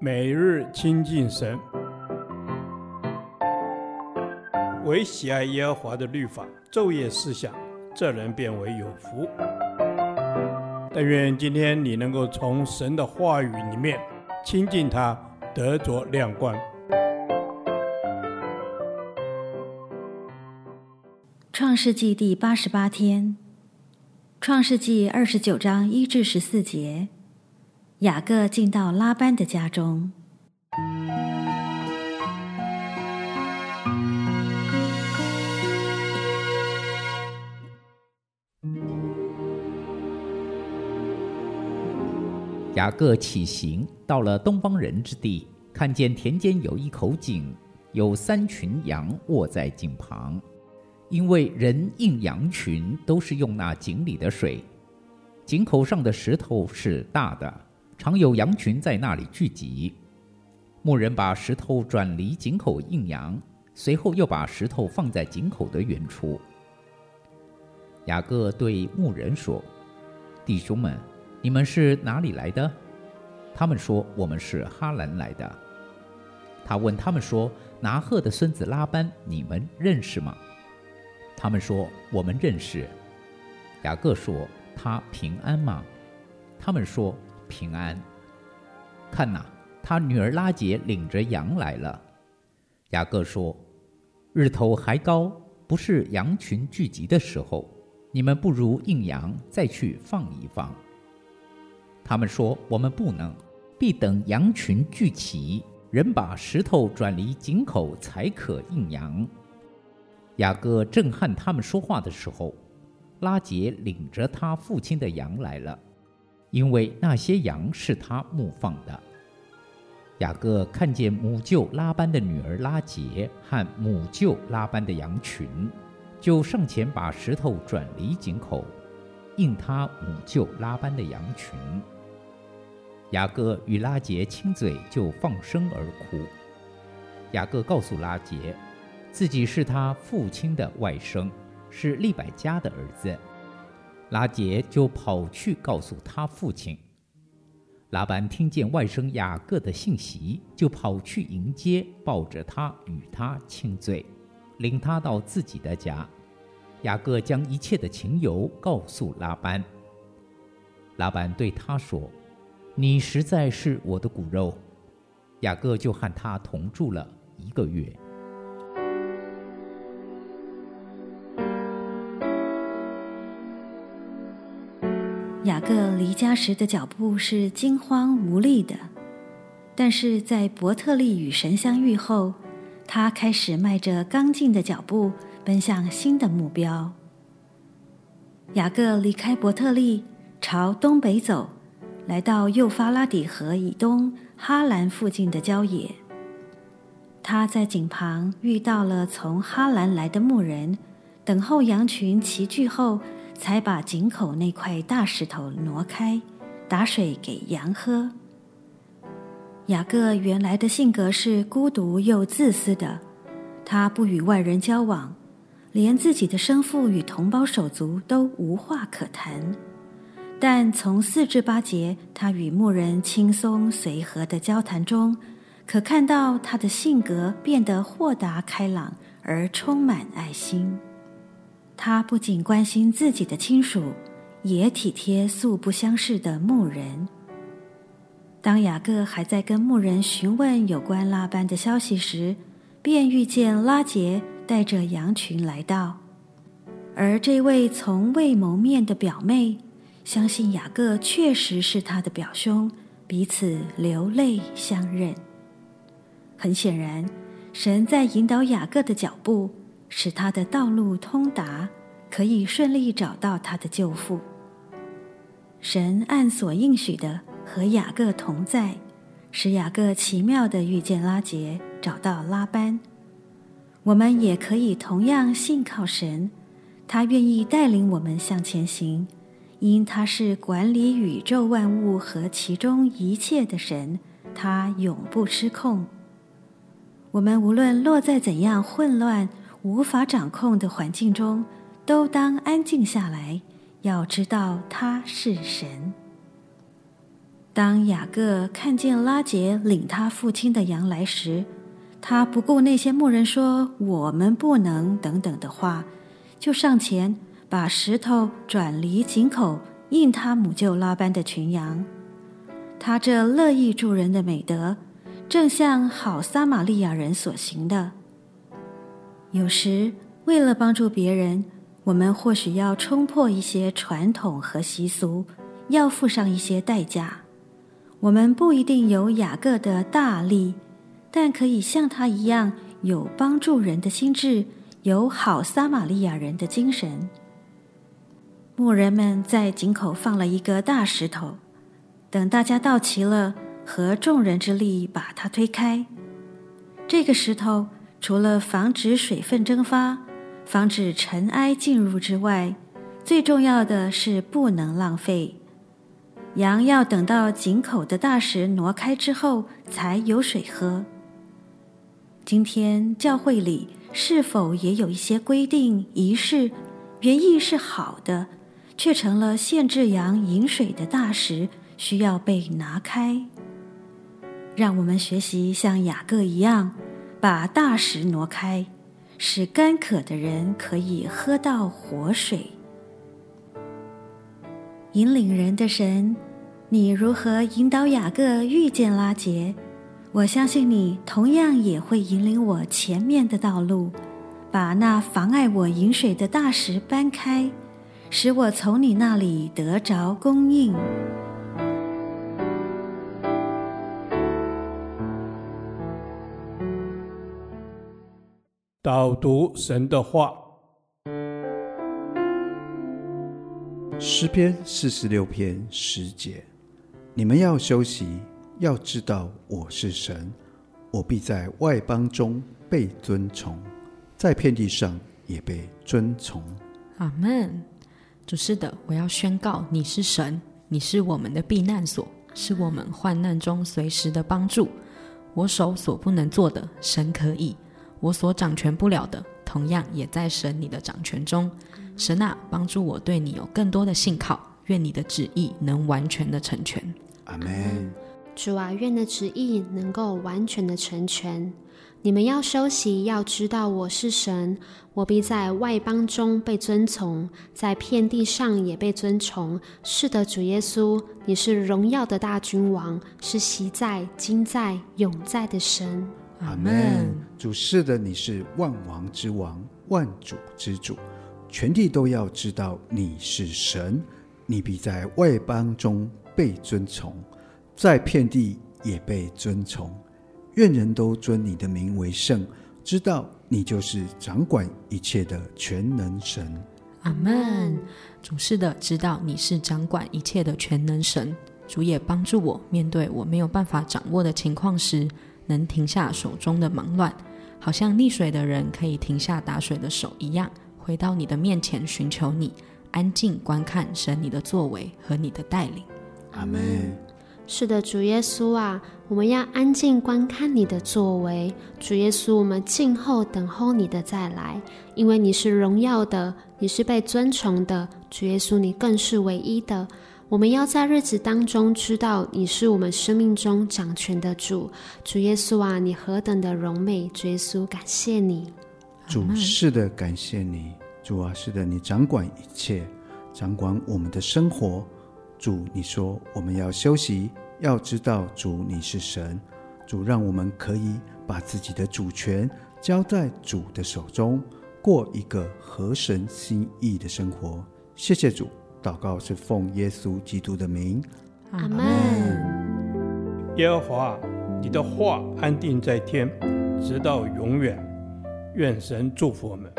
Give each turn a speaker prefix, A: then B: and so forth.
A: 每日亲近神，唯喜爱耶和华的律法，昼夜思想，这人便为有福。但愿今天你能够从神的话语里面亲近他，得着亮光。
B: 创世纪第八十八天，创世纪二十九章一至十四节，雅各进到拉班的家中。
C: 雅各起行，到了东方人之地，看见田间有一口井，有三群羊卧在井旁。因为人应羊群都是用那井里的水，井口上的石头是大的，常有羊群在那里聚集。牧人把石头转离井口应羊，随后又把石头放在井口的远处。雅各对牧人说：“弟兄们，你们是哪里来的？”他们说：“我们是哈兰来的。”他问他们说：“拿鹤的孙子拉班，你们认识吗？”他们说：“我们认识。”雅各说：“他平安吗？”他们说：“平安。”看哪，他女儿拉杰领着羊来了。雅各说：“日头还高，不是羊群聚集的时候，你们不如应羊再去放一放。”他们说：“我们不能，必等羊群聚齐，人把石头转离井口，才可应羊。”雅各正和他们说话的时候，拉杰领着他父亲的羊来了，因为那些羊是他牧放的。雅各看见母舅拉班的女儿拉结和母舅拉班的羊群，就上前把石头转离井口，应他母舅拉班的羊群。雅各与拉结亲嘴，就放声而哭。雅各告诉拉结。自己是他父亲的外甥，是利百加的儿子。拉杰就跑去告诉他父亲。拉班听见外甥雅各的信息，就跑去迎接，抱着他与他亲嘴，领他到自己的家。雅各将一切的情由告诉拉班。拉班对他说：“你实在是我的骨肉。”雅各就和他同住了一个月。
B: 雅各离家时的脚步是惊慌无力的，但是在伯特利与神相遇后，他开始迈着刚劲的脚步奔向新的目标。雅各离开伯特利，朝东北走，来到幼发拉底河以东哈兰附近的郊野。他在井旁遇到了从哈兰来的牧人，等候羊群齐聚后。才把井口那块大石头挪开，打水给羊喝。雅各原来的性格是孤独又自私的，他不与外人交往，连自己的生父与同胞手足都无话可谈。但从四至八节，他与牧人轻松随和的交谈中，可看到他的性格变得豁达开朗，而充满爱心。他不仅关心自己的亲属，也体贴素不相识的牧人。当雅各还在跟牧人询问有关拉班的消息时，便遇见拉杰带着羊群来到。而这位从未谋面的表妹，相信雅各确实是他的表兄，彼此流泪相认。很显然，神在引导雅各的脚步。使他的道路通达，可以顺利找到他的救父。神按所应许的和雅各同在，使雅各奇妙的遇见拉结，找到拉班。我们也可以同样信靠神，他愿意带领我们向前行，因他是管理宇宙万物和其中一切的神，他永不失控。我们无论落在怎样混乱，无法掌控的环境中，都当安静下来，要知道他是神。当雅各看见拉杰领他父亲的羊来时，他不顾那些牧人说“我们不能”等等的话，就上前把石头转离井口，应他母舅拉班的群羊。他这乐意助人的美德，正像好撒玛利亚人所行的。有时为了帮助别人，我们或许要冲破一些传统和习俗，要付上一些代价。我们不一定有雅各的大力，但可以像他一样有帮助人的心智，有好撒玛利亚人的精神。牧人们在井口放了一个大石头。等大家到齐了，合众人之力把它推开。这个石头除了防止水分蒸发、防止尘埃进入之外，最重要的是不能浪费。羊要等到井口的大石挪开之后才有水喝。今天教会里是否也有一些规定仪式，原意是好的，却成了限制羊饮水的大石？需要被拿开，让我们学习像雅各一样，把大石挪开，使干渴的人可以喝到活水。引领人的神，你如何引导雅各遇见拉结？我相信你同样也会引领我前面的道路，把那妨碍我饮水的大石搬开，使我从你那里得着供应。
A: 导读神的话，
D: 诗篇四十六篇十节：你们要休息，要知道我是神，我必在外邦中被尊崇，在遍地上也被尊崇。
E: 阿门。主是的，我要宣告你是神，你是我们的避难所，是我们患难中随时的帮助。我手所不能做的，神可以。我所掌权不了的，同样也在神你的掌权中。神啊，帮助我对你有更多的信靠。愿你的旨意能完全的成全。
D: 阿门。
F: 主啊，愿的旨意能够完全的成全。你们要休息，要知道我是神，我必在外邦中被尊崇，在遍地上也被尊崇。是的，主耶稣，你是荣耀的大君王，是昔在、今在、永在的神。
D: 阿门。主是的，你是万王之王，万主之主，全地都要知道你是神。你必在外邦中被尊崇，在遍地也被尊崇。愿人都尊你的名为圣，知道你就是掌管一切的全能神。
E: 阿门。主是的，知道你是掌管一切的全能神。主也帮助我面对我没有办法掌握的情况时。能停下手中的忙乱，好像溺水的人可以停下打水的手一样，回到你的面前寻求你，安静观看神你的作为和你的带领。
D: 阿门。
F: 是的，主耶稣啊，我们要安静观看你的作为。主耶稣，我们静候等候你的再来，因为你是荣耀的，你是被尊崇的。主耶稣，你更是唯一的。我们要在日子当中知道你是我们生命中掌权的主，主耶稣啊，你何等的荣美！主耶稣，感谢你。
D: 主是的，感谢你。主啊，是的，你掌管一切，掌管我们的生活。主，你说我们要休息，要知道主你是神。主，让我们可以把自己的主权交在主的手中，过一个合神心意的生活。谢谢主。祷告是奉耶稣基督的名，
F: 阿门。
A: 耶和华，你的话安定在天，直到永远。愿神祝福我们。